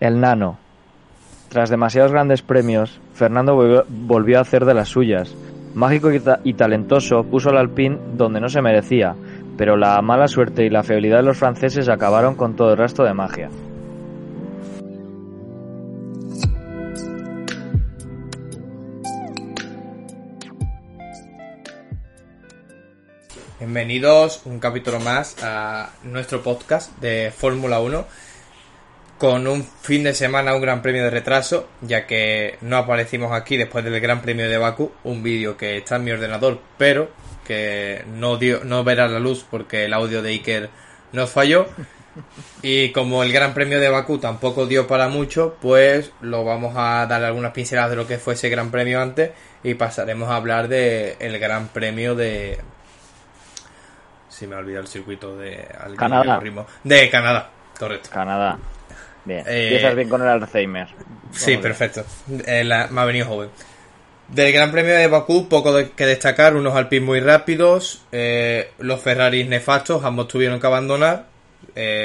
el Nano. Tras demasiados grandes premios, Fernando volvió a hacer de las suyas. Mágico y, talentoso puso al Alpine donde no se merecía, pero la mala suerte y la febilidad de los franceses acabaron con todo el resto de magia. Bienvenidos un capítulo más a nuestro podcast de Fórmula 1 con un fin de semana, un gran premio de retraso, ya que no aparecimos aquí después del gran premio de Baku, un vídeo que está en mi ordenador, pero que no, dio, no verá la luz porque el audio de Iker nos falló. Y como el gran premio de Baku tampoco dio para mucho, pues lo vamos a dar algunas pinceladas de lo que fue ese gran premio antes y pasaremos a hablar de el gran premio de... Si me ha olvidado el circuito de... Canadá. De Canadá, correcto. Canadá. Bien, eh, empiezas bien con el Alzheimer. sí, perfecto. Eh, me ha venido joven. Del Gran Premio de Bakú, poco que destacar, unos Alpines muy rápidos, eh, los Ferraris nefastos, ambos tuvieron que abandonar,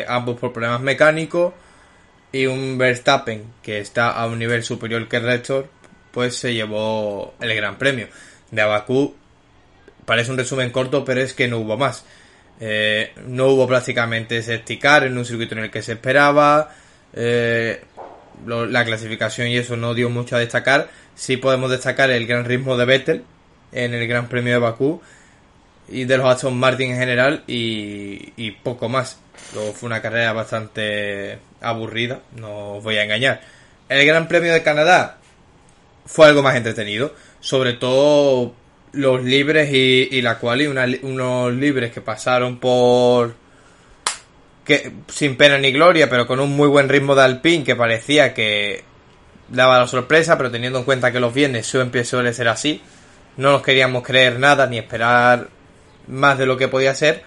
ambos por problemas mecánicos, y un Verstappen que está a un nivel superior que el resto, pues se llevó el Gran Premio. De Bakú, parece un resumen corto, pero es que no hubo más. no hubo prácticamente safety en un circuito en el que se esperaba, eh, la clasificación y eso no dio mucho a destacar. Sí podemos destacar el gran ritmo de Vettel en el Gran Premio de Bakú y de los Aston Martin en general y, poco más. Luego fue una carrera bastante aburrida, no os voy a engañar. El Gran Premio de Canadá fue algo más entretenido, sobre todo los libres y, la quali, unos libres que pasaron por que sin pena ni gloria, pero con un muy buen ritmo de Alpine que parecía que daba la sorpresa, pero teniendo en cuenta que los viernes suele, suele ser así, no nos queríamos creer nada ni esperar más de lo que podía ser,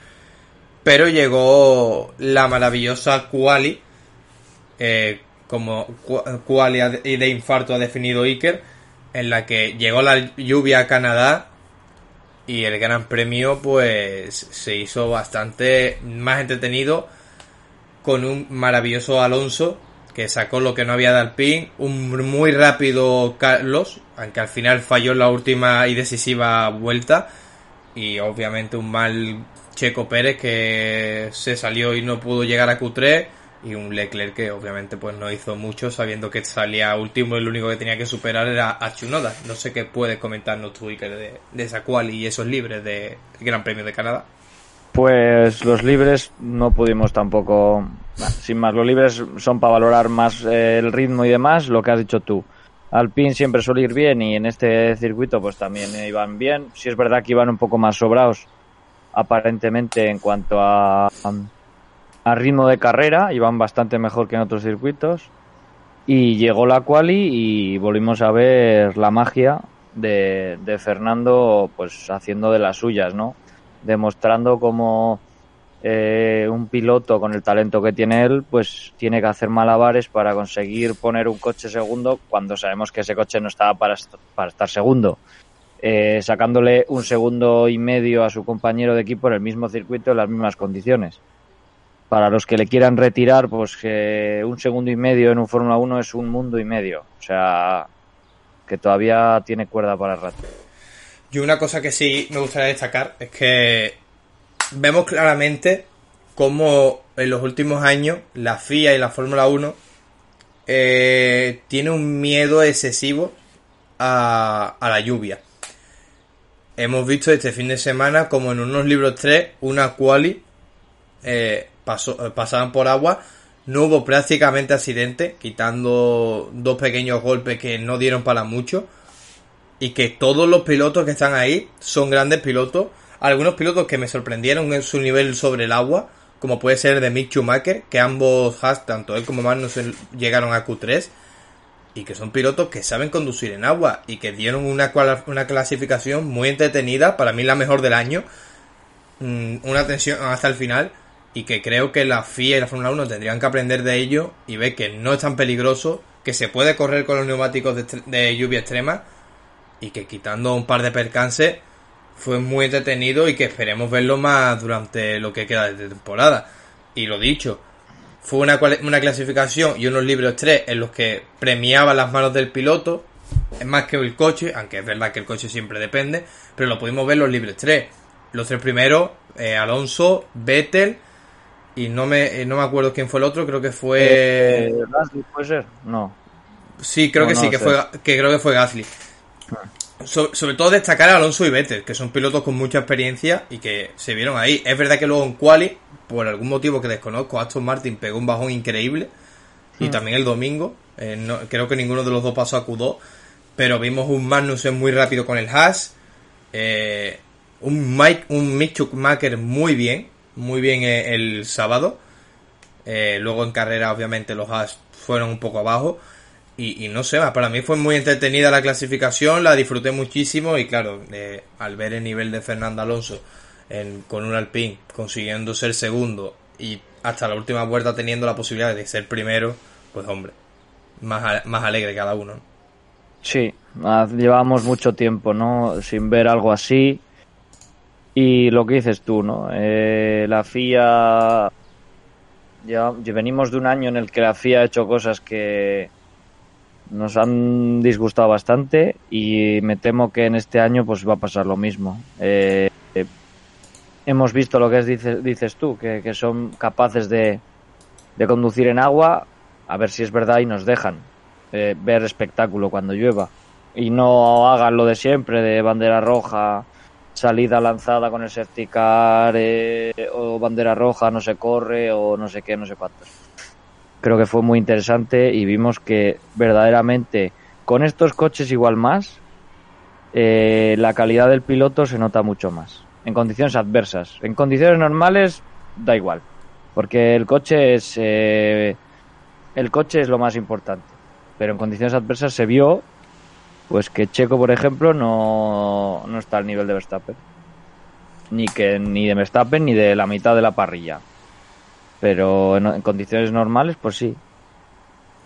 pero llegó la maravillosa Quali, eh, como Quali y de infarto ha definido Iker, en la que llegó la lluvia a Canadá y el Gran Premio pues se hizo bastante más entretenido con un maravilloso Alonso que sacó lo que no había de Alpine, un muy rápido Carlos, aunque al final falló la última y decisiva vuelta, y obviamente un mal Checo Pérez que se salió y no pudo llegar a Q3, y un Leclerc que obviamente pues no hizo mucho sabiendo que salía último y lo único que tenía que superar era a Chunoda. No sé qué puedes comentarnos tú de, de esa cual y esos libres del Gran Premio de Canadá. Pues los libres no pudimos tampoco, sin más, los libres son para valorar más eh, el ritmo y demás, lo que has dicho tú. Alpine siempre suele ir bien y en este circuito pues también iban bien. Si es verdad que iban un poco más sobrados aparentemente en cuanto a, a ritmo de carrera, iban bastante mejor que en otros circuitos. Y llegó la quali y volvimos a ver la magia de, de Fernando pues haciendo de las suyas, ¿no? Demostrando como eh, un piloto con el talento que tiene él, pues tiene que hacer malabares para conseguir poner un coche segundo cuando sabemos que ese coche no estaba para, para estar segundo. Eh, sacándole un segundo y medio a su compañero de equipo en el mismo circuito en las mismas condiciones. Para los que le quieran retirar, pues que un segundo y medio en un Fórmula 1 es un mundo y medio. O sea, que todavía tiene cuerda para rato. Y una cosa que sí me gustaría destacar es que vemos claramente cómo en los últimos años la FIA y la Fórmula 1 eh, tiene un miedo excesivo a, la lluvia. Hemos visto este fin de semana como en unos libros 3 una quali eh, pasó, pasaban por agua. No hubo prácticamente accidente, quitando dos pequeños golpes que no dieron para mucho y que todos los pilotos que están ahí son grandes pilotos. Algunos pilotos que me sorprendieron en su nivel sobre el agua, como puede ser de Mick Schumacher, que ambos Haas, tanto él como Magnussen, llegaron a Q3 y que son pilotos que saben conducir en agua y que dieron una, una clasificación muy entretenida, para mí la mejor del año, mm, una tensión hasta el final y que creo que la FIA y la Fórmula 1 tendrían que aprender de ello y ver que no es tan peligroso, que se puede correr con los neumáticos de lluvia extrema y que quitando un par de percances fue muy entretenido y que esperemos verlo más durante lo que queda de temporada. Y lo dicho, fue una, una clasificación y unos libros 3 en los que premiaban las manos del piloto, es más que el coche, aunque es verdad que el coche siempre depende, pero lo pudimos ver los libres 3. Los tres primeros, eh, Alonso, Vettel y no me, eh, no me acuerdo quién fue el otro, creo que fue... Eh, ¿Puede ser? No. Sí, creo que sí, que, fue, que creo que fue Gasly. Sobre todo destacar a Alonso y Vettel, que son pilotos con mucha experiencia y que se vieron ahí. Es verdad que luego en Quali por algún motivo que desconozco, Aston Martin pegó un bajón increíble. Y hmm. también el domingo. Eh, creo que ninguno de los dos pasó a Q2. Pero vimos un Magnussen muy rápido con el Haas. Eh, un Mike, un Mick Schumacher muy bien. Muy bien eh, el sábado. luego en carrera, obviamente, los Haas fueron un poco abajo. Y, no sé, para mí fue muy entretenida la clasificación, la disfruté muchísimo y claro, al ver el nivel de Fernando Alonso con un Alpine consiguiendo ser segundo y hasta la última vuelta teniendo la posibilidad de ser primero, pues hombre, más, más alegre cada uno. Sí, llevamos mucho tiempo, ¿no? Sin ver algo así. Y lo que dices tú, ¿no? Eh, la FIA. Ya, venimos de un año en el que la FIA ha hecho cosas que nos han disgustado bastante y me temo que en este año pues va a pasar lo mismo. Eh, hemos visto lo que es, dices, dices tú, que, son capaces de, de, conducir en agua, a ver si es verdad y nos dejan eh, ver espectáculo cuando llueva. Y no hagan lo de siempre, de bandera roja, salida lanzada con el safety car, eh, o bandera roja, no se corre, o no sé qué, no sé cuántos. Creo que fue muy interesante y vimos que verdaderamente con estos coches igual más, eh, la calidad del piloto se nota mucho más en condiciones adversas. En condiciones normales da igual, porque el coche es eh, el coche es lo más importante. Pero en condiciones adversas se vio pues que Checo, por ejemplo, no, no está al nivel de Verstappen. Ni que ni de Verstappen ni de la mitad de la parrilla. Pero en, condiciones normales, pues sí.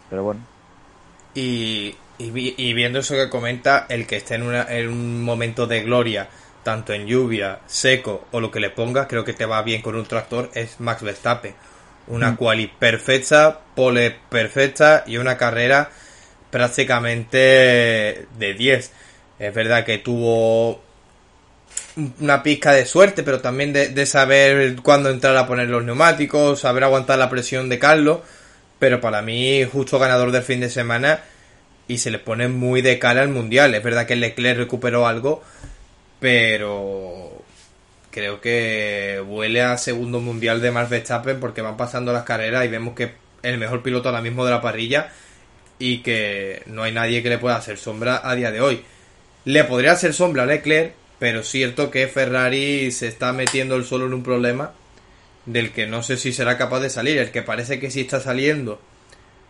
Pero bueno. Y, y, viendo eso que comenta, el que esté en, una, en un momento de gloria tanto en lluvia, seco o lo que le pongas, creo que te va bien con un tractor, es Max Verstappen. Una mm. quali perfecta, pole perfecta y una carrera prácticamente de 10. Es verdad que tuvo una pizca de suerte, pero también de, saber cuándo entrar a poner los neumáticos, saber aguantar la presión de Carlos. Pero para mí, justo ganador del fin de semana y se le pone muy de cara al mundial. Es verdad que Leclerc recuperó algo, pero creo que huele a segundo mundial de Max Verstappen porque van pasando las carreras y vemos que el mejor piloto ahora mismo de la parrilla y que no hay nadie que le pueda hacer sombra a día de hoy. Le podría hacer sombra a Leclerc, pero cierto que Ferrari se está metiendo el solo en un problema del que no sé si será capaz de salir. El que parece que sí está saliendo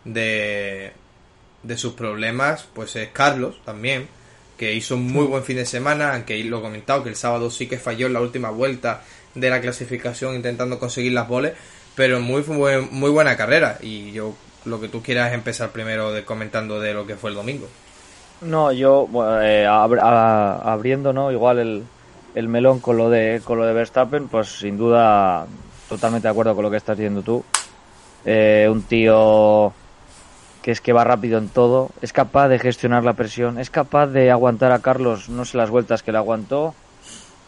de, de sus problemas, pues es Carlos también que hizo un muy buen fin de semana, aunque lo he comentado que el sábado sí que falló en la última vuelta de la clasificación intentando conseguir las boles, pero muy, muy buena carrera y yo lo que tú quieras empezar primero de, comentando de lo que fue el domingo. No, yo eh, abriendo no igual el, el, melón con lo de con lo de Verstappen, pues sin duda totalmente de acuerdo con lo que estás diciendo tú. Eh, un tío que es que va rápido en todo, es capaz de gestionar la presión, es capaz de aguantar a Carlos, no sé las vueltas que le aguantó,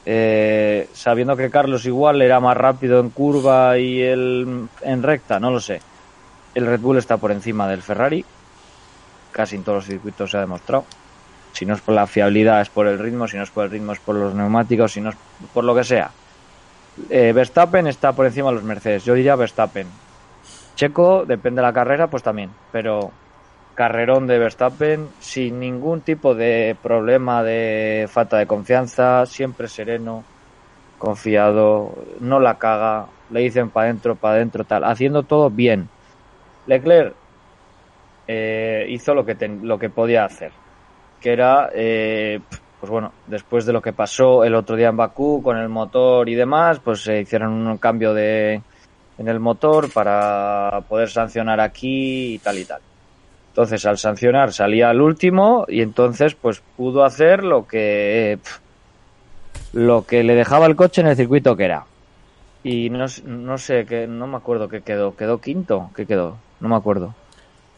eh, sabiendo que Carlos igual era más rápido en curva y él en recta, no lo sé. El Red Bull está por encima del Ferrari, casi en todos los circuitos se ha demostrado. Si no es por la fiabilidad es por el ritmo, si no es por el ritmo es por los neumáticos, si no es por lo que sea. Eh, Verstappen está por encima de los Mercedes, yo diría Verstappen. Checo, depende de la carrera, pues también, pero carrerón de Verstappen sin ningún tipo de problema de falta de confianza, siempre sereno, confiado, no la caga, le dicen para adentro, para adentro, tal, haciendo todo bien. Leclerc eh, hizo lo que, lo que podía hacer, que era, eh, pues bueno, después de lo que pasó el otro día en Bakú con el motor y demás, pues se hicieron un cambio de, en el motor para poder sancionar aquí y tal y tal. Entonces, al sancionar salía al último y entonces pues pudo hacer lo que lo que le dejaba el coche en el circuito que era. Y no, no sé, que no me acuerdo qué quedó. ¿Quedó quinto? ¿Qué quedó? No me acuerdo.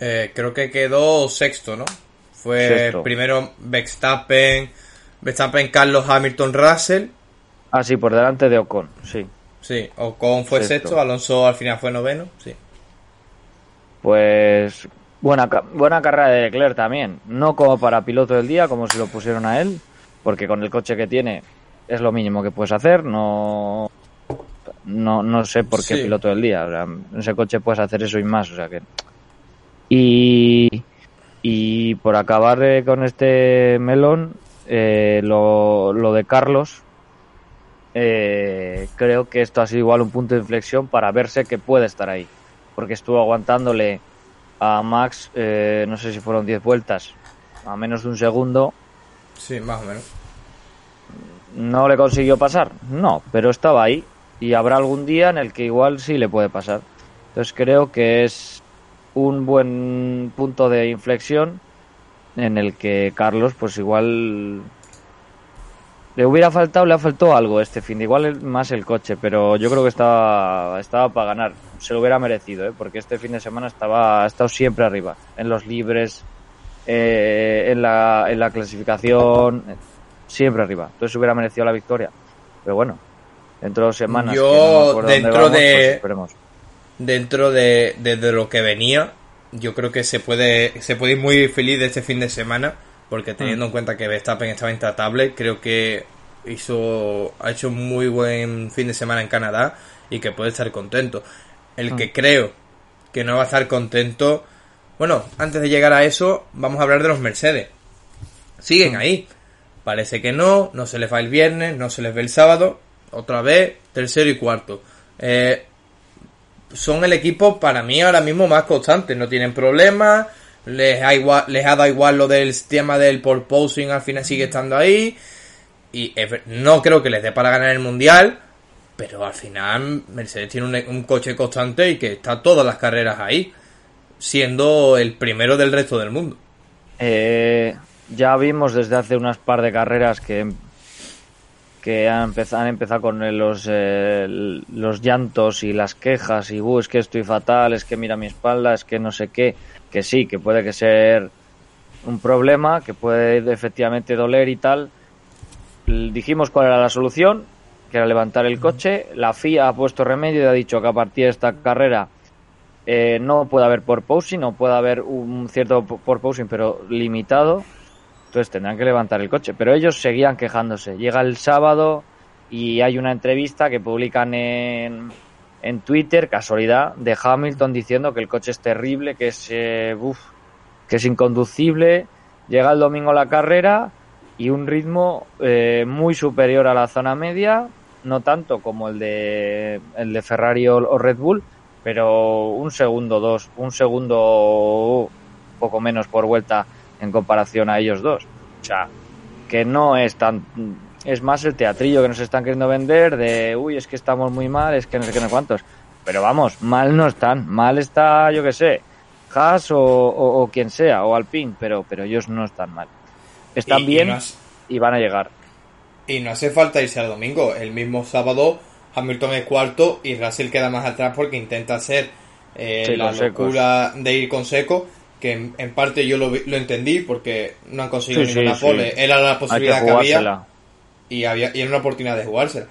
Eh, creo que quedó sexto, ¿no? Fue primero Verstappen, Verstappen, Carlos Hamilton, Russell. Ah, sí, por delante de Ocon, sí. Sí, Ocon fue sexto, Alonso al final fue noveno, sí. Pues buena, buena carrera de Leclerc también. No como para piloto del día, como si lo pusieron a él, porque con el coche que tiene es lo mínimo que puedes hacer. No, no, no sé por qué piloto del día. en ese coche puedes hacer eso y más. O sea que. Y, y por acabar eh, con este melón, eh, lo, lo de Carlos, eh, creo que esto ha sido igual un punto de inflexión para verse que puede estar ahí. Porque estuvo aguantándole a Max, no sé si fueron 10 vueltas, a menos de un segundo. Sí, más o menos. ¿No le consiguió pasar? No, pero estaba ahí y habrá algún día en el que igual sí le puede pasar. Entonces creo que es un buen punto de inflexión en el que Carlos pues igual le hubiera faltado, le ha faltado algo este fin de igual más el coche, pero yo creo que estaba, estaba para ganar, se lo hubiera merecido, ¿eh? porque este fin de semana estaba, ha estado siempre arriba, en los libres, eh, en, la, en la clasificación, siempre arriba, entonces hubiera merecido la victoria, pero bueno, dentro de semanas. Yo, dentro de. Pues dentro de, de, lo que venía, yo creo que se puede, se puede ir muy feliz de este fin de semana, porque teniendo mm. en cuenta que Verstappen estaba intratable, creo que hizo, ha hecho un muy buen fin de semana en Canadá y que puede estar contento. El que mm. creo que no va a estar contento. Bueno, antes de llegar a eso, vamos a hablar de los Mercedes. Siguen mm. ahí. Parece que no, no se les va el viernes, no se les ve el sábado, otra vez, tercero y cuarto. Eh, son el equipo para mí ahora mismo más constante, no tienen problemas, les ha, dado igual lo del tema del porposing, al final sigue estando ahí. Y no creo que les dé para ganar el mundial, pero al final Mercedes tiene un, coche constante y que está todas las carreras ahí, siendo el primero del resto del mundo. Eh, ya vimos desde hace unas par de carreras que que han empezado, han empezado con los, eh, los llantos y las quejas y uh, es que estoy fatal, es que mira mi espalda, es que no sé qué, que sí, que puede que ser un problema, que puede efectivamente doler y tal. Dijimos cuál era la solución, que era levantar el coche. La FIA ha puesto remedio y ha dicho que a partir de esta carrera eh, no puede haber porposing, no puede haber un cierto porposing, pero limitado entonces tendrán que levantar el coche. Pero ellos seguían quejándose. Llega el sábado y hay una entrevista que publican en, en Twitter, casualidad, de Hamilton diciendo que el coche es terrible, que es, eh, que es inconducible. Llega el domingo la carrera y un ritmo eh, muy superior a la zona media, no tanto como el de, el de Ferrari o, Red Bull, pero un segundo, dos, un segundo, poco menos por vuelta en comparación a ellos dos. O sea, que no es tan... Es más el teatrillo que nos están queriendo vender de, uy, es que estamos muy mal, es que no sé qué, no cuántos. Pero vamos, mal no están. Mal está, yo que sé, Haas o, quien sea, o Alpine, pero, pero ellos no están mal. Están bien y, van a llegar. Y no hace falta irse al domingo. El mismo sábado Hamilton es cuarto y Russell queda más atrás porque intenta hacer eh, la locura de ir con seco que en, parte yo lo, lo, entendí porque no han conseguido ninguna pole. Era la posibilidad que, había y había y era una oportunidad de jugársela.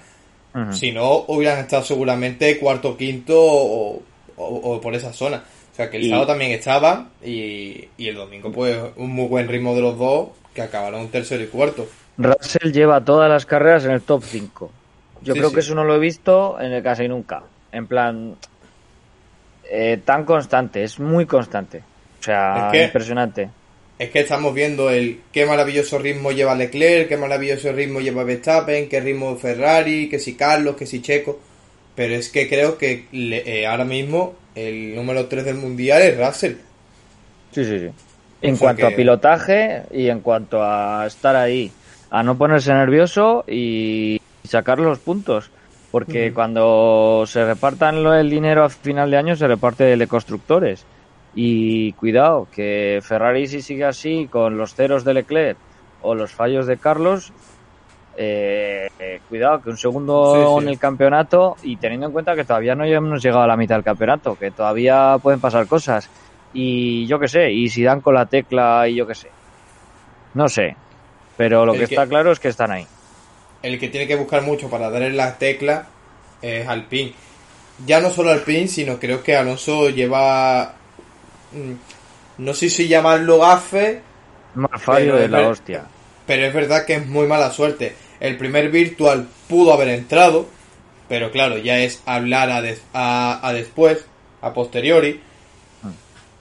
Si no, hubieran estado seguramente cuarto, quinto o, o, por esa zona. O sea que el sábado también estaba y, y, el domingo pues un muy buen ritmo de los dos que acabaron tercero y cuarto. Russell lleva todas las carreras en el top 5. Yo creo que eso no lo he visto en el casi nunca. En plan, eh, tan constante, es muy constante. O sea, impresionante. es que estamos viendo el qué maravilloso ritmo lleva Leclerc, qué maravilloso ritmo lleva Verstappen, qué ritmo Ferrari, que si Carlos, que si Checo. Pero es que creo que eh, ahora mismo el número 3 del mundial es Russell. Sí, sí, sí. En cuanto a pilotaje y en cuanto a estar ahí, a no ponerse nervioso y sacar los puntos. Porque cuando se repartan el dinero a final de año, se reparte de constructores. Y cuidado, que Ferrari si sigue así con los ceros de Leclerc o los fallos de Carlos, eh, eh, cuidado, que un segundo en el campeonato y teniendo en cuenta que todavía no hemos llegado a la mitad del campeonato, que todavía pueden pasar cosas. Y yo qué sé, y si dan con la tecla y yo qué sé. No sé, pero lo que, está claro es que están ahí. El que tiene que buscar mucho para darle la tecla es Alpine. Ya no solo Alpine, sino creo que Alonso lleva no sé si llamarlo gafe. Más fallo de la hostia. Pero es verdad que es muy mala suerte. El primer virtual pudo haber entrado, pero claro, ya es hablar a, a, después, a posteriori. Mm.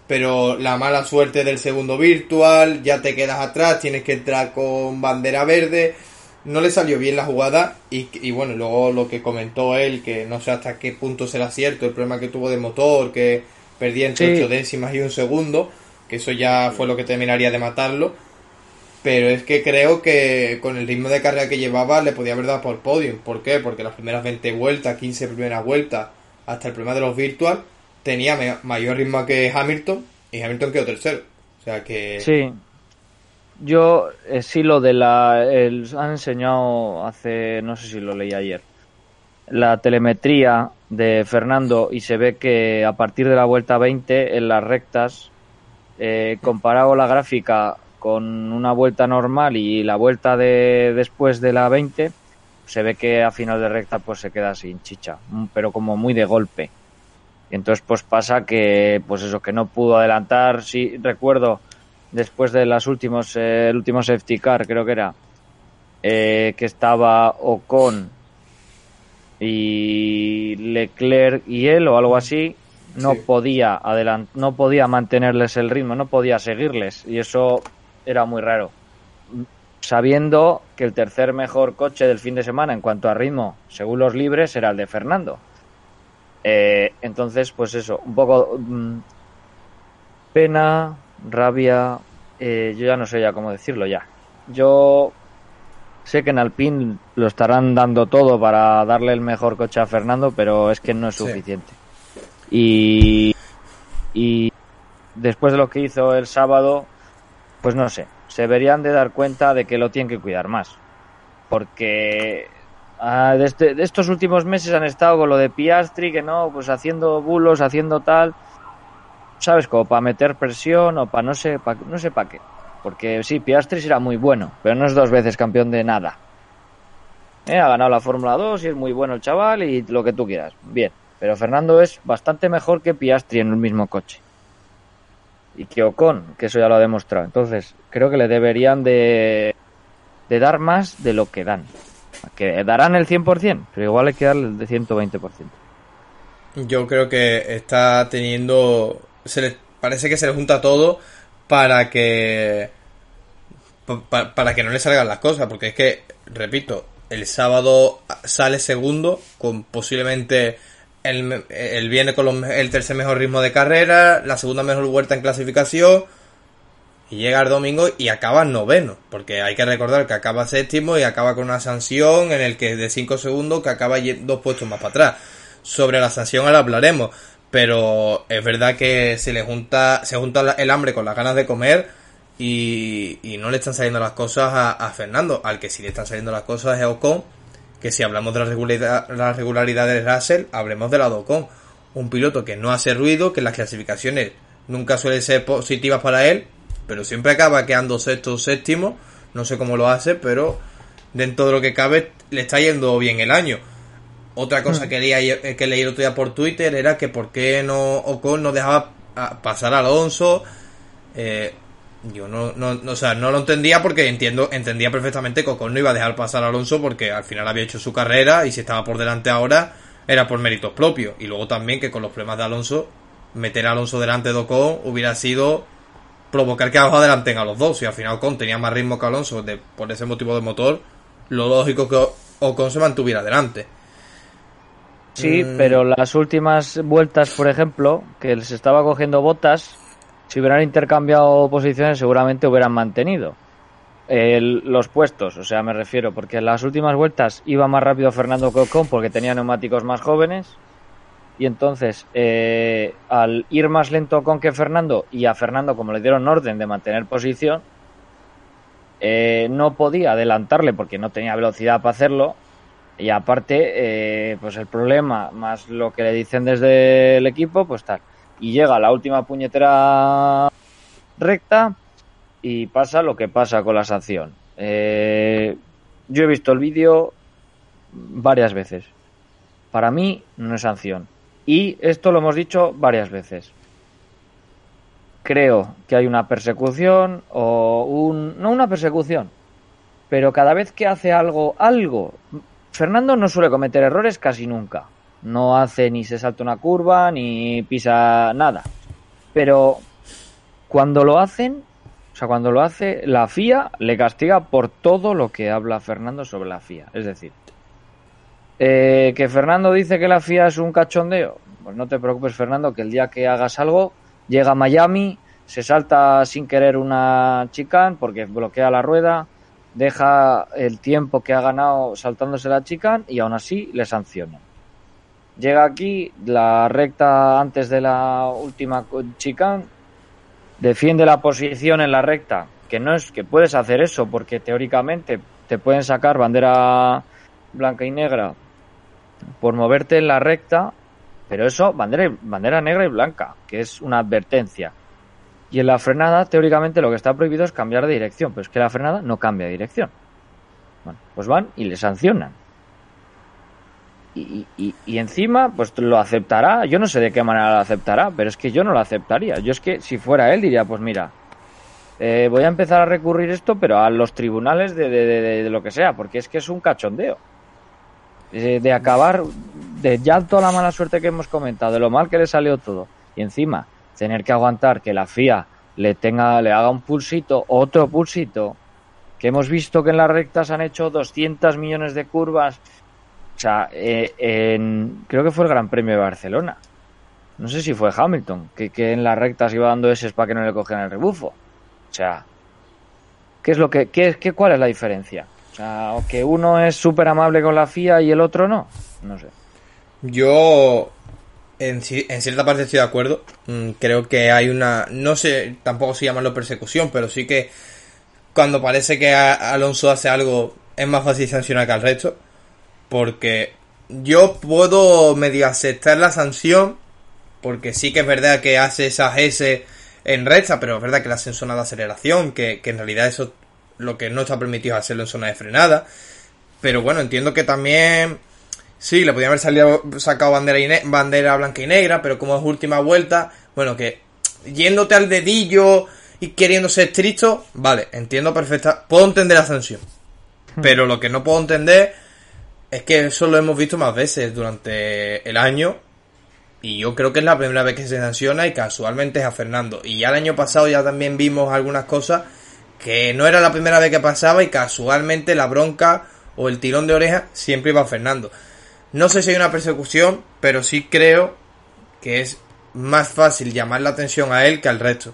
Pero la mala suerte del segundo virtual, ya te quedas atrás, tienes que entrar con bandera verde. No le salió bien la jugada y, y bueno, luego lo que comentó él, que no sé hasta qué punto será cierto, el problema que tuvo de motor, que perdía entre 8 décimas y un segundo, que eso ya fue lo que terminaría de matarlo. Pero es que creo que con el ritmo de carrera que llevaba le podía haber dado por podium. ¿Por qué? Porque las primeras 20 vueltas, 15 primeras vueltas, hasta el problema de los virtual, tenía mayor ritmo que Hamilton y Hamilton quedó tercero. O sea que... Sí. Yo eh, sí lo de la... El, han enseñado hace... no sé si lo leí ayer la telemetría de Fernando y se ve que a partir de la vuelta 20 en las rectas, eh, comparado la gráfica con una vuelta normal y la vuelta de después de la 20, se ve que a final de recta pues se queda sin chicha, mm, pero como muy de golpe. Y entonces pues pasa que pues eso que no pudo adelantar, sí recuerdo después de las últimos eh, el último safety car creo que era eh, que estaba Ocon y Leclerc y él o algo así no podía adelant no podía mantenerles el ritmo, no podía seguirles y eso era muy raro. Sabiendo que el tercer mejor coche del fin de semana en cuanto a ritmo, según los libres, era el de Fernando. Eh, entonces, pues eso, un poco mm, pena, rabia, eh, yo ya no sé ya cómo decirlo ya. Yo Sé que en Alpine lo estarán dando todo para darle el mejor coche a Fernando, pero es que no es suficiente. Y, y después de lo que hizo el sábado, pues no sé, se deberían de dar cuenta de que lo tienen que cuidar más. Porque ah, este, de, estos últimos meses han estado con lo de Piastri, que no, pues haciendo bulos, haciendo tal, ¿sabes? Como para meter presión o para no sé, para, no sé para qué. Porque sí, Piastri era muy bueno, pero no es dos veces campeón de nada. Eh, ha ganado la Fórmula 2 y es muy bueno el chaval y lo que tú quieras. Bien, pero Fernando es bastante mejor que Piastri en el mismo coche. Y que Ocon, que eso ya lo ha demostrado. Entonces, creo que le deberían de, de dar más de lo que dan. Que darán el 100%, pero igual hay que darle el de 120%. Yo creo que está teniendo... Se le, parece que se le junta todo para que para, que no le salgan las cosas, porque es que, repito, el sábado sale segundo con posiblemente el, el viene con el tercer mejor ritmo de carrera, la segunda mejor vuelta en clasificación y llega el domingo y acaba noveno, porque hay que recordar que acaba séptimo y acaba con una sanción en el que de 5 segundos que acaba dos puestos más para atrás. Sobre la sanción ahora hablaremos, pero es verdad que se le junta, se junta el hambre con las ganas de comer y, no le están saliendo las cosas a, Fernando. Al que sí le están saliendo las cosas es Ocon, que si hablamos de la regularidad, la regularidad de Russell, hablemos de la Ocon. Un piloto que no hace ruido, que las clasificaciones nunca suelen ser positivas para él, pero siempre acaba quedando sexto o séptimo. No sé cómo lo hace, pero dentro de lo que cabe le está yendo bien el año. Otra cosa mm. que, leí, eh, que leí el otro día por Twitter era que por qué no Ocon no dejaba pasar a Alonso. Eh, yo no, no, o sea, no lo entendía porque entiendo, entendía perfectamente que Ocon no iba a dejar pasar a Alonso porque al final había hecho su carrera y si estaba por delante ahora era por méritos propios. Y luego también que con los problemas de Alonso, meter a Alonso delante de Ocon hubiera sido provocar que abajo adelanten a los dos. Y al final Ocon tenía más ritmo que Alonso de, por ese motivo de motor, lo lógico que Ocon se mantuviera adelante. Sí, mm. pero las últimas vueltas, por ejemplo, que les estaba cogiendo botas, si hubieran intercambiado posiciones seguramente hubieran mantenido los puestos, o sea, me refiero, porque en las últimas vueltas iba más rápido Fernando que Ocon porque tenía neumáticos más jóvenes y entonces eh, al ir más lento con que Fernando y a Fernando como le dieron orden de mantener posición, eh, no podía adelantarle porque no tenía velocidad para hacerlo y aparte, eh, pues el problema, más lo que le dicen desde el equipo, pues tal. Y llega la última puñetera recta y pasa lo que pasa con la sanción. Eh, yo he visto el vídeo varias veces. Para mí no es sanción. Y esto lo hemos dicho varias veces. Creo que hay una persecución o un... no una persecución, pero cada vez que hace algo, algo Fernando no suele cometer errores casi nunca. No hace ni se salta una curva ni pisa nada. Pero cuando lo hacen, o sea, cuando lo hace, la FIA le castiga por todo lo que habla Fernando sobre la FIA. Es decir, eh, que Fernando dice que la FIA es un cachondeo. Pues no te preocupes, Fernando, que el día que hagas algo, llega a Miami, se salta sin querer una chicane porque bloquea la rueda, deja el tiempo que ha ganado saltándose la chica y aún así le sancionan. Llega aquí la recta antes de la última chica, defiende la posición en la recta, que no es que puedes hacer eso porque teóricamente te pueden sacar bandera blanca y negra por moverte en la recta, pero eso bandera bandera negra y blanca, que es una advertencia. Y en la frenada, teóricamente, lo que está prohibido es cambiar de dirección, pero es que la frenada no cambia de dirección. Bueno, pues van y le sancionan. Y, y, encima, pues lo aceptará. Yo no sé de qué manera lo aceptará, pero es que yo no lo aceptaría. Yo es que si fuera él diría, pues mira, eh, voy a empezar a recurrir esto, pero a los tribunales de, de, lo que sea, porque es que es un cachondeo. Eh, de acabar, de ya toda la mala suerte que hemos comentado, de lo mal que le salió todo. Y encima, tener que aguantar que la FIA le tenga, le haga un pulsito, otro pulsito, que hemos visto que en las rectas han hecho 200 millones de curvas. O sea, eh, en, creo que fue el Gran Premio de Barcelona. No sé si fue Hamilton, que, en las rectas iba dando ese para que no le cogieran el rebufo. O sea, ¿qué es lo que, qué, qué, cuál es la diferencia? O sea, que uno es súper amable con la FIA y el otro no. No sé. Yo en, cierta parte estoy de acuerdo. Mm, creo que hay una. No sé, tampoco se llamarlo persecución, pero sí que cuando parece que Alonso hace algo es más fácil sancionar que al resto. Porque yo puedo medio aceptar la sanción. Porque sí que es verdad que hace esas S en recta, pero es verdad que la hacen en zona de aceleración. Que, en realidad eso lo que no está permitido hacerlo en zona de frenada. Pero bueno, entiendo que también Sí, le podía haber salido, sacado bandera, bandera blanca y negra, pero como es última vuelta, bueno, que yéndote al dedillo y queriendo ser estricto, vale, entiendo perfecta, puedo entender la sanción. Hmm. Pero lo que no puedo entender es que eso lo hemos visto más veces durante el año. Y yo creo que es la primera vez que se sanciona y casualmente es a Fernando. Y ya el año pasado ya también vimos algunas cosas que no era la primera vez que pasaba y casualmente la bronca o el tirón de oreja siempre iba a Fernando. No sé si hay una persecución, pero sí creo que es más fácil llamar la atención a él que al resto.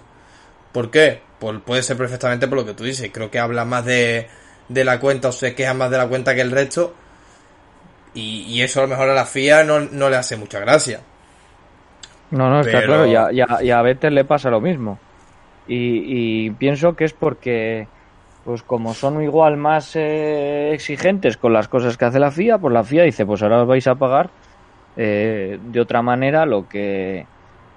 ¿Por qué? Pues puede ser perfectamente por lo que tú dices. Creo que habla más de, de la cuenta o se queja más de la cuenta que el resto. Y, eso a lo mejor a la FIA no, le hace mucha gracia. No, no, está claro. Y a, Vettel le pasa lo mismo. Y, y pienso que es porque pues como son igual más eh, exigentes con las cosas que hace la FIA, pues la FIA dice, pues ahora os vais a pagar eh, de otra manera lo que,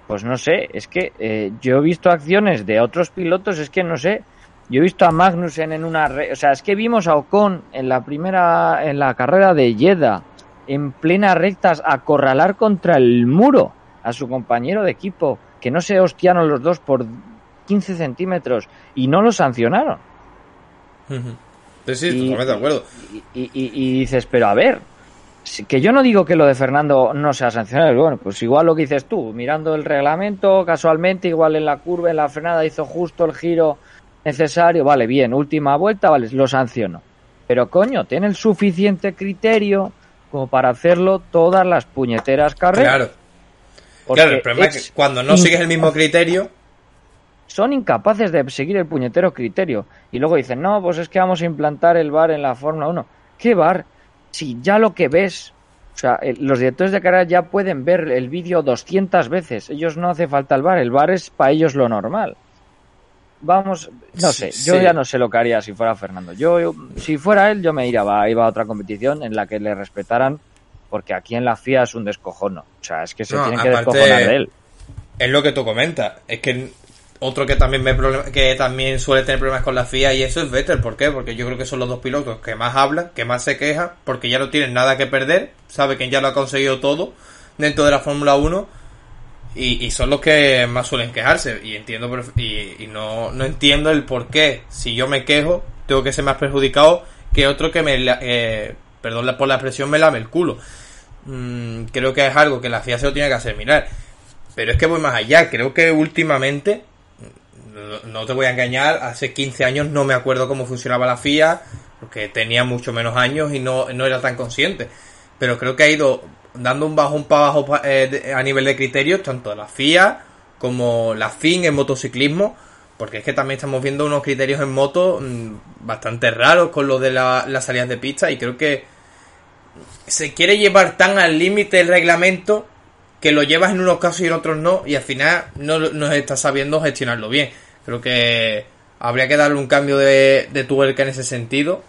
pues no sé, es que eh, yo he visto acciones de otros pilotos, es que no sé, yo he visto a Magnussen en una, o sea, es que vimos a Ocon en la primera, en la carrera de Jeddah, en plena rectas, acorralar contra el muro a su compañero de equipo, que no se hostiaron los dos por 15 centímetros y no lo sancionaron. Sí, sí, totalmente de acuerdo. Y, dices, pero a ver, que yo no digo que lo de Fernando no sea sancionable, bueno, pues igual lo que dices tú, mirando el reglamento, casualmente, igual en la curva, en la frenada hizo justo el giro necesario, vale, bien, última vuelta, vale, lo sanciono. Pero coño, tiene el suficiente criterio como para hacerlo todas las puñeteras carreras. Claro. claro, el problema es que cuando no sigues el mismo criterio. Son incapaces de seguir el puñetero criterio. Y luego dicen, no, pues es que vamos a implantar el bar en la Fórmula 1. ¿Qué bar? Si ya lo que ves, o sea, los directores de carrera ya pueden ver el vídeo 200 veces. Ellos no hace falta el bar. El bar es para ellos lo normal vamos, no sé, yo ya no sé lo que haría si fuera Fernando. Yo, si fuera él, yo me iría, iba a otra competición en la que le respetaran, porque aquí en la FIA es un descojono. O sea, es que se tienen que descojonar de él. Es lo que tú comentas, es que otro que también me que también suele tener problemas con la FIA y eso es Vettel, ¿por qué? Porque yo creo que son los dos pilotos que más hablan, que más se quejan, porque ya no tienen nada que perder, sabe que ya lo ha conseguido todo dentro de la Fórmula 1 y, son los que más suelen quejarse. Y entiendo y, no, no, entiendo el por qué. Si yo me quejo, tengo que ser más perjudicado que otro que me. Eh, perdón por la expresión, me lame el culo. Mm, creo que es algo que la FIA se lo tiene que hacer mirar. Pero es que voy más allá. Creo que últimamente. No, te voy a engañar. Hace 15 años no me acuerdo cómo funcionaba la FIA. Porque tenía mucho menos años y no, no era tan consciente. Pero creo que ha ido dando un bajón para abajo eh, a nivel de criterios, tanto la FIA como la FIN en motociclismo, porque es que también estamos viendo unos criterios en moto mm, bastante raros con lo de las salidas de pista y creo que se quiere llevar tan al límite el reglamento que lo llevas en unos casos y en otros no y al final no, no estás sabiendo gestionarlo bien. Creo que habría que darle un cambio de, de tuerca en ese sentido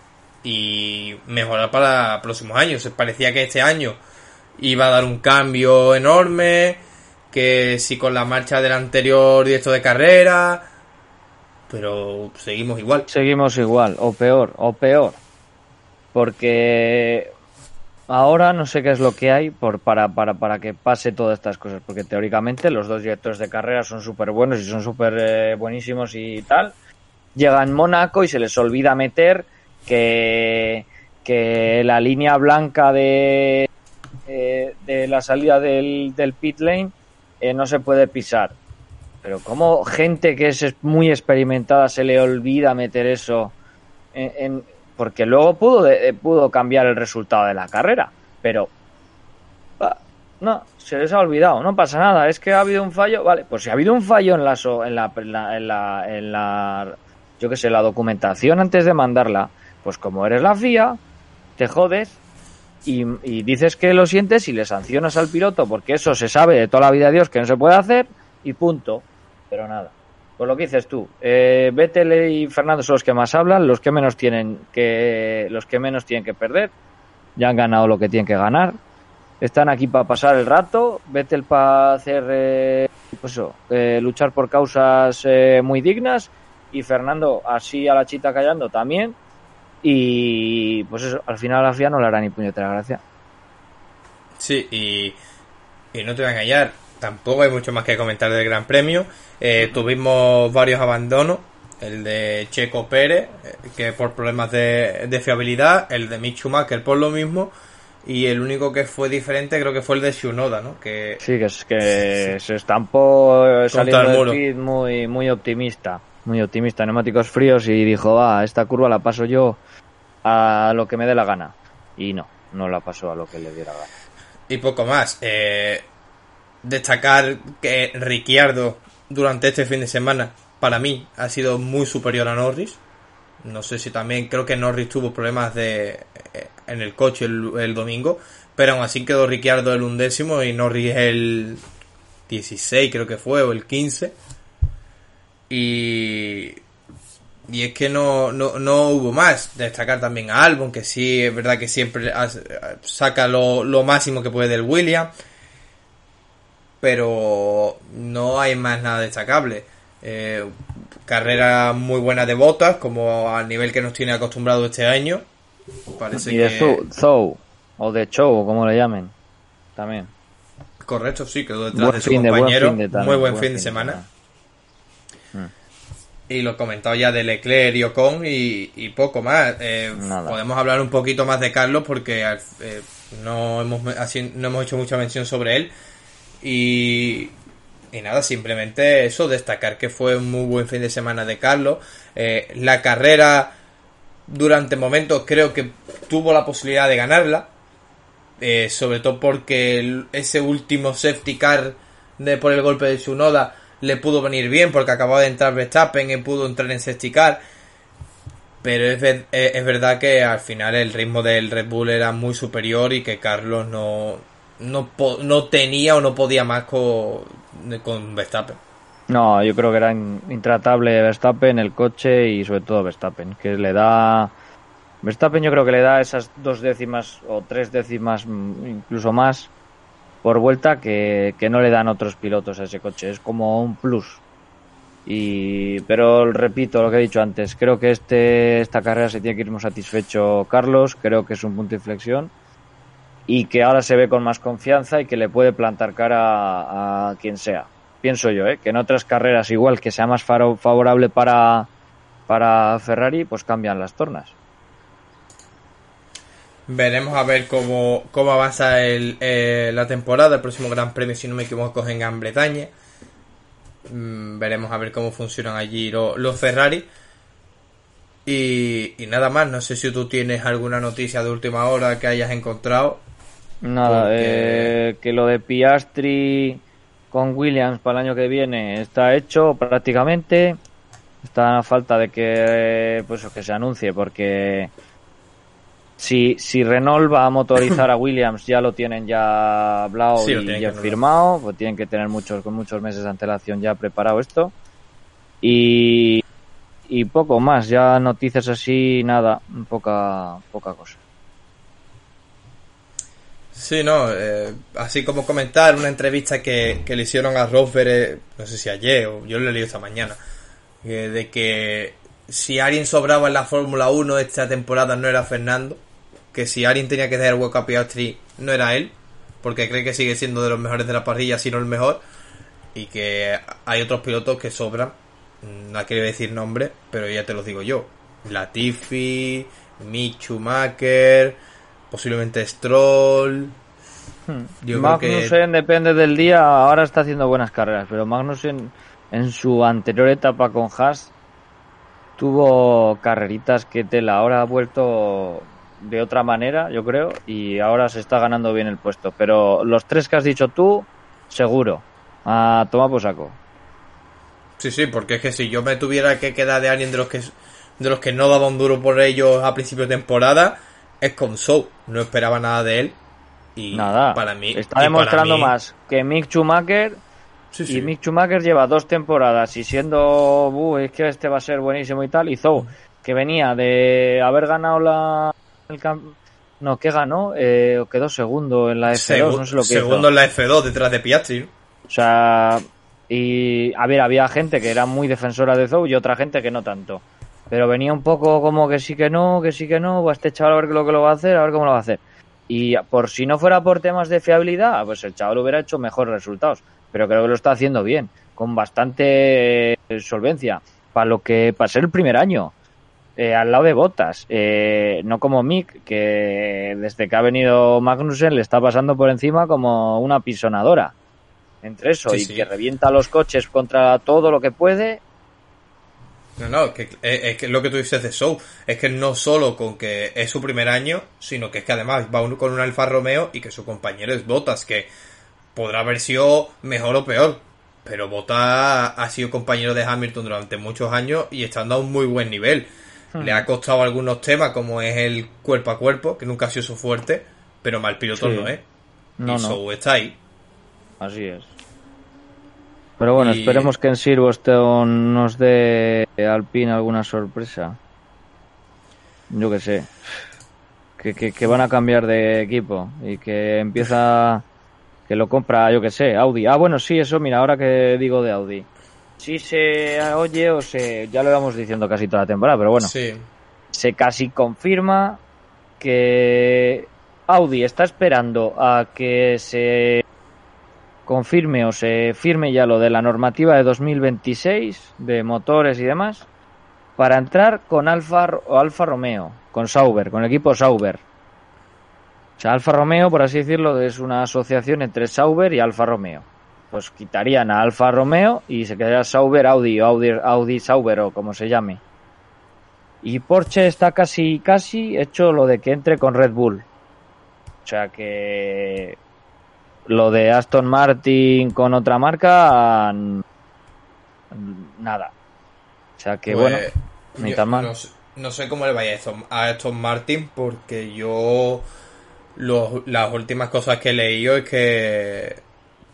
y mejorar para próximos años. Parecía que este año iba a dar un cambio enorme, que si con la marcha del anterior directo de carrera, pero seguimos igual. Seguimos igual, o peor, o peor. Porque ahora no sé qué es lo que hay por, para, para, para que pase todas estas cosas, porque teóricamente los dos directores de carrera son súper buenos y son súper eh, buenísimos y tal. Llegan Mónaco y se les olvida meter que, que la línea blanca de eh, de la salida del, del pit lane eh, no se puede pisar. Pero como gente que es muy experimentada se le olvida meter eso en, porque luego pudo pudo cambiar el resultado de la carrera, pero ah, no, se les ha olvidado, no pasa nada, es que ha habido un fallo, vale, pues si ha habido un fallo en la en en la, en la yo que sé, la documentación antes de mandarla, pues como eres la FIA, te jodes y, dices que lo sientes y le sancionas al piloto porque eso se sabe de toda la vida de Dios que no se puede hacer y punto. Pero nada. Por lo que dices tú, eh, Vettel y Fernando son los que más hablan, los que menos tienen que los que menos tienen que perder. Ya han ganado lo que tienen que ganar. Están aquí para pasar el rato. Vettel para hacer eh, pues eso, eh, luchar por causas eh, muy dignas y Fernando así a la chita callando también y pues eso, al final la FIA no le hará ni puñetera gracia. Sí, y, y no te voy a engañar, tampoco hay mucho más que comentar del Gran Premio. Eh, tuvimos varios abandonos, el de Checo Pérez, eh, que por problemas de, de fiabilidad, el de Mick Schumacher por lo mismo, y el único que fue diferente creo que fue el de Shunoda, ¿no? Que, sí, que, es, que se estampó saliendo del muy, muy optimista, muy optimista, neumáticos fríos y dijo, ah, esta curva la paso yo a lo que me dé la gana. Y no, no la pasó a lo que le diera gana. Y poco más. Eh, destacar que Ricciardo durante este fin de semana, para mí, ha sido muy superior a Norris. No sé si también creo que Norris tuvo problemas de eh, en el coche el, domingo, pero aún así quedó Ricciardo el undécimo y Norris el 16 creo que fue, o el 15. Y y es que no, no, no hubo más. Destacar también a Albon, que sí, es verdad que siempre saca lo, lo máximo que puede del William. Pero no hay más nada destacable. Eh, carrera muy buena de botas, como al nivel que nos tiene acostumbrado este año. Parece y de que... o de Show, como le llamen, también. Correcto, sí, quedó detrás de su compañero. muy buen, fin de, semana. Y lo comentado ya de Leclerc y y, poco más. Eh, podemos hablar un poquito más de Carlos porque eh, no hemos, así, no hemos hecho mucha mención sobre él. Y, y nada, simplemente eso, destacar que fue un muy buen fin de semana de Carlos. Eh, la carrera durante momentos creo que tuvo la posibilidad de ganarla. Eh, sobre todo porque ese último safety car de, por el golpe de Tsunoda le pudo venir bien porque acababa de entrar Verstappen y pudo entrar en safety car. Pero es, eh, es, verdad que al final el ritmo del Red Bull era muy superior y que Carlos no, no, no tenía o no podía más con, con Verstappen. No, yo creo que era intratable Verstappen, el coche y sobre todo Verstappen, que le da... Verstappen yo creo que le da esas dos décimas o tres décimas, mm, incluso más, por vuelta que, no le dan otros pilotos a ese coche. Es como un plus. Y, pero repito lo que he dicho antes, creo que este, esta carrera se tiene que ir muy satisfecho Carlos, creo que es un punto de inflexión y que ahora se ve con más confianza y que le puede plantar cara a, quien sea. Pienso yo, ¿eh? que en otras carreras igual que sea más favorable para, para Ferrari, pues cambian las tornas. Veremos a ver cómo, cómo avanza el, eh, la temporada. El próximo Gran Premio, si no me equivoco, en Gran Bretaña. Mm, veremos a ver cómo funcionan allí los Ferrari. Y, nada más, no sé si tú tienes alguna noticia de última hora que hayas encontrado. Nada, eh, que lo de Piastri con Williams para el año que viene está hecho prácticamente. Está a falta de que pues que se anuncie porque si, si Renault va a motorizar a Williams ya lo tienen ya hablado y ya firmado, pues tienen que tener muchos con muchos meses de antelación ya preparado esto. Y, y poco más, ya noticias así, nada, poca poca cosa. Sí, no, eh, así como comentar una entrevista que, le hicieron a Rosberg, eh, no sé si ayer o yo lo he leído esta mañana, eh, de que si alguien sobraba en la Fórmula 1 esta temporada no era Fernando, que si alguien tenía que dar hueco a Piastri no era él, porque cree que sigue siendo de los mejores de la parrilla, si no el mejor, y que hay otros pilotos que sobran, no quiero decir nombre, pero ya te lo digo yo, Latifi, Mick posiblemente Stroll. Hmm. Magnussen depende del día, ahora está haciendo buenas carreras, pero Magnussen en su anterior etapa con Haas tuvo carreritas que tela, ahora ha vuelto de otra manera, yo creo, y ahora se está ganando bien el puesto. Pero los tres que has dicho tú, seguro. A toma por saco. Sí, sí, porque es que si yo me tuviera que quedar de alguien de los que de los que no daba un duro por ellos a principio de temporada, es con Show. No esperaba nada de él. Y nada, para mí. Está demostrando más que Mick Schumacher. Y Mick Schumacher lleva dos temporadas y siendo. Uh, es que este va a ser buenísimo y tal. Y Zou, que venía de haber ganado la. El no, que ganó? Eh, quedó segundo en la F2, no sé lo que Segundo en la F2, detrás de Piastri. O sea, y a ver, había gente que era muy defensora de Zou y otra gente que no tanto. Pero venía un poco como que sí que no, que sí que no, pues este chaval a ver lo que lo va a hacer, a ver cómo lo va a hacer. Y por si no fuera por temas de fiabilidad, pues el chaval hubiera hecho mejores resultados. Pero creo que lo está haciendo bien, con bastante solvencia. Para lo que para ser el primer año, eh, al lado de Botas, eh, no como Mick, que desde que ha venido Magnussen le está pasando por encima como una pisonadora. Entre eso y que revienta los coches contra todo lo que puede, no, no, que, es que lo que tú dices de Show es que no solo con que es su primer año, sino que es que además va con un Alfa Romeo y que su compañero es Botas, que podrá haber sido mejor o peor, pero Botas ha sido compañero de Hamilton durante muchos años y estando a un muy buen nivel. Hmm. Le ha costado algunos temas, como es el cuerpo a cuerpo, que nunca ha sido su fuerte, pero mal piloto no es. No, y no. está ahí. Así es. Pero bueno, esperemos que en Silverstone nos dé Alpine alguna sorpresa. Yo que sé. Que, que, van a cambiar de equipo y que empieza. Que lo compra, yo que sé, Audi. Ah, bueno, sí, eso, mira, ahora que digo de Audi. Sí se oye o se. Ya lo íbamos diciendo casi toda la temporada, pero bueno. Sí. Se casi confirma que Audi está esperando a que se confirme o se firme ya lo de la normativa de 2026 de motores y demás para entrar con Alfa o Alfa Romeo, con Sauber, con el equipo Sauber. O sea, Alfa Romeo, por así decirlo, es una asociación entre Sauber y Alfa Romeo. Pues quitarían a Alfa Romeo y se quedaría Sauber Audi o Audi, Audi Sauber o como se llame. Y Porsche está casi, casi hecho lo de que entre con Red Bull. O sea que lo de Aston Martin con otra marca, nada. O sea que Pues, bueno, ni yo tan mal. No, sé- no sé cómo le vaya a Aston, a Aston Martin porque yo los- las últimas cosas que he leído es que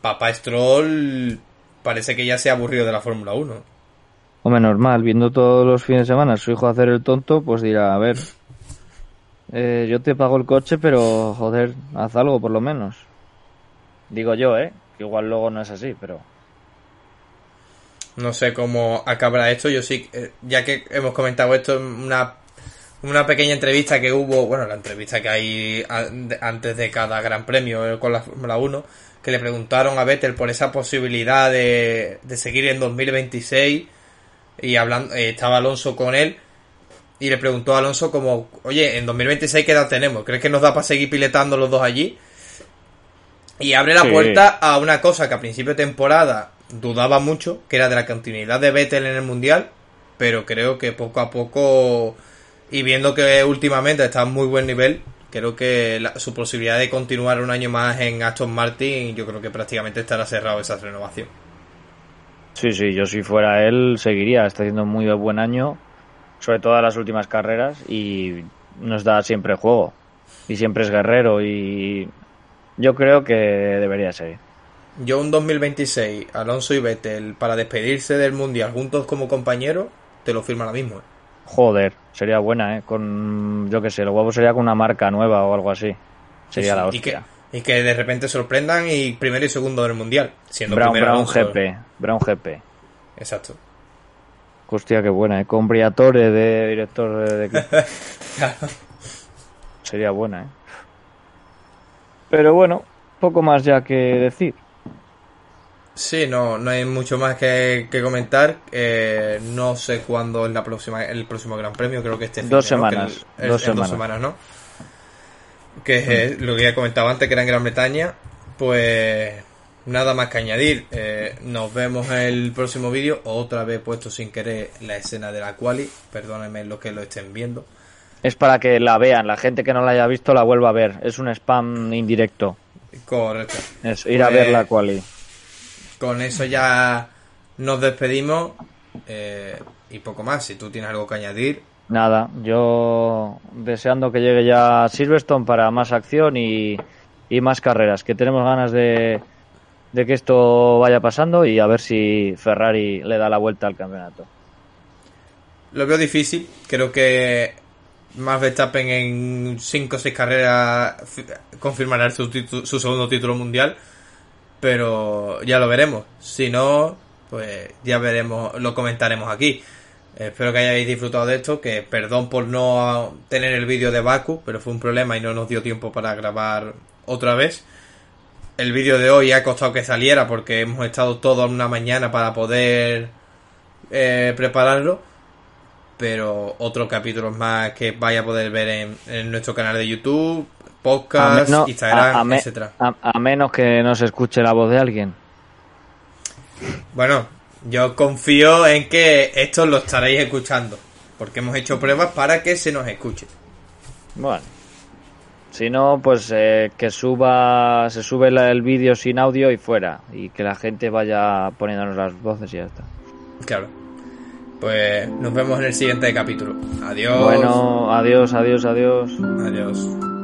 Papá Stroll parece que ya se ha aburrido de la Fórmula 1. Hombre, normal, viendo todos los fines de semana a su hijo hacer el tonto, pues dirá, a ver, eh, yo te pago el coche, pero joder, haz algo por lo menos. Digo yo, ¿eh? Que igual luego no es así, pero... No sé cómo acabará esto. Yo sí, eh, ya que hemos comentado esto en una, una pequeña entrevista que hubo, bueno, la entrevista que hay antes de cada gran premio eh, con la Fórmula 1, que le preguntaron a Vettel por esa posibilidad de, de seguir en 2026 y hablando, eh, estaba Alonso con él y le preguntó a Alonso como, oye, en 2026 qué edad tenemos, ¿crees que nos da para seguir piletando los dos allí? Y abre la Sí. puerta a una cosa que a principio de temporada dudaba mucho, que era de la continuidad de Vettel en el Mundial, pero creo que poco a poco, y viendo que últimamente está en muy buen nivel, creo que la- su posibilidad de continuar un año más en Aston Martin, yo creo que prácticamente estará cerrado esa renovación. Sí, sí, yo si fuera él seguiría, está haciendo un muy buen año, sobre todo en las últimas carreras, y nos da siempre juego. Y siempre es guerrero, y yo creo que debería seguir. Yo un 2026, Alonso y Vettel, para despedirse del Mundial juntos como compañeros, te lo firmo ahora mismo. ¿eh? Joder, sería buena, ¿eh? Con, yo qué sé, el huevo sería con una marca nueva o algo así. Sería Sí, la y hostia. que, y que de repente sorprendan y primero y segundo del Mundial, siendo Brown, primero Brown Alonso. GP, Brown GP. Exacto. Hostia, qué buena, ¿eh? Con Briatore de director de equipo. Sería buena, ¿eh? Pero bueno, poco más ya que decir. Sí, no, no hay mucho más que, que comentar. Eh, no sé cuándo es la próxima, el próximo Gran Premio, creo que este fin Dos de, ¿no? Semanas, el- dos semanas. semanas, ¿no? Que es eh, lo que ya comentaba antes, que era en Gran Bretaña. Pues nada más que añadir. Eh, nos vemos en el próximo vídeo. Otra vez puesto sin querer la escena de la quali. Perdónenme los que lo estén viendo. Es para que la vean, la gente que no la haya visto la vuelva a ver. Es un spam indirecto. Correcto. Es ir a Pues- ver la quali. Con eso ya nos despedimos. eh, y poco más. Si tú tienes algo que añadir, Nada, yo deseando que llegue ya Silverstone para más acción y, y más carreras, que tenemos ganas de, de que esto vaya pasando y a ver si Ferrari le da la vuelta al campeonato. Lo veo difícil. Creo que Max Verstappen en 5 o 6 carreras fi- confirmará su, su segundo título mundial. Pero ya lo veremos. Si no, pues ya veremos, lo comentaremos aquí. Espero que hayáis disfrutado de esto. Que perdón por no tener el vídeo de Baku, pero fue un problema y no nos dio tiempo para grabar otra vez. El vídeo de hoy ha costado que saliera porque hemos estado toda una mañana para poder eh, prepararlo pero otros capítulos más que vaya a poder ver en, en nuestro canal de YouTube, podcast, menos- Instagram, a- a me- etcétera. a- a menos que no se escuche la voz de alguien. Bueno, yo confío en que esto lo estaréis escuchando, porque hemos hecho pruebas para que se nos escuche. Bueno, si no, pues eh, que suba, se sube el vídeo sin audio y fuera, y que la gente vaya poniéndonos las voces y ya está. Claro. Pues nos vemos en el siguiente capítulo. Adiós. Bueno, adiós, adiós, adiós. Adiós.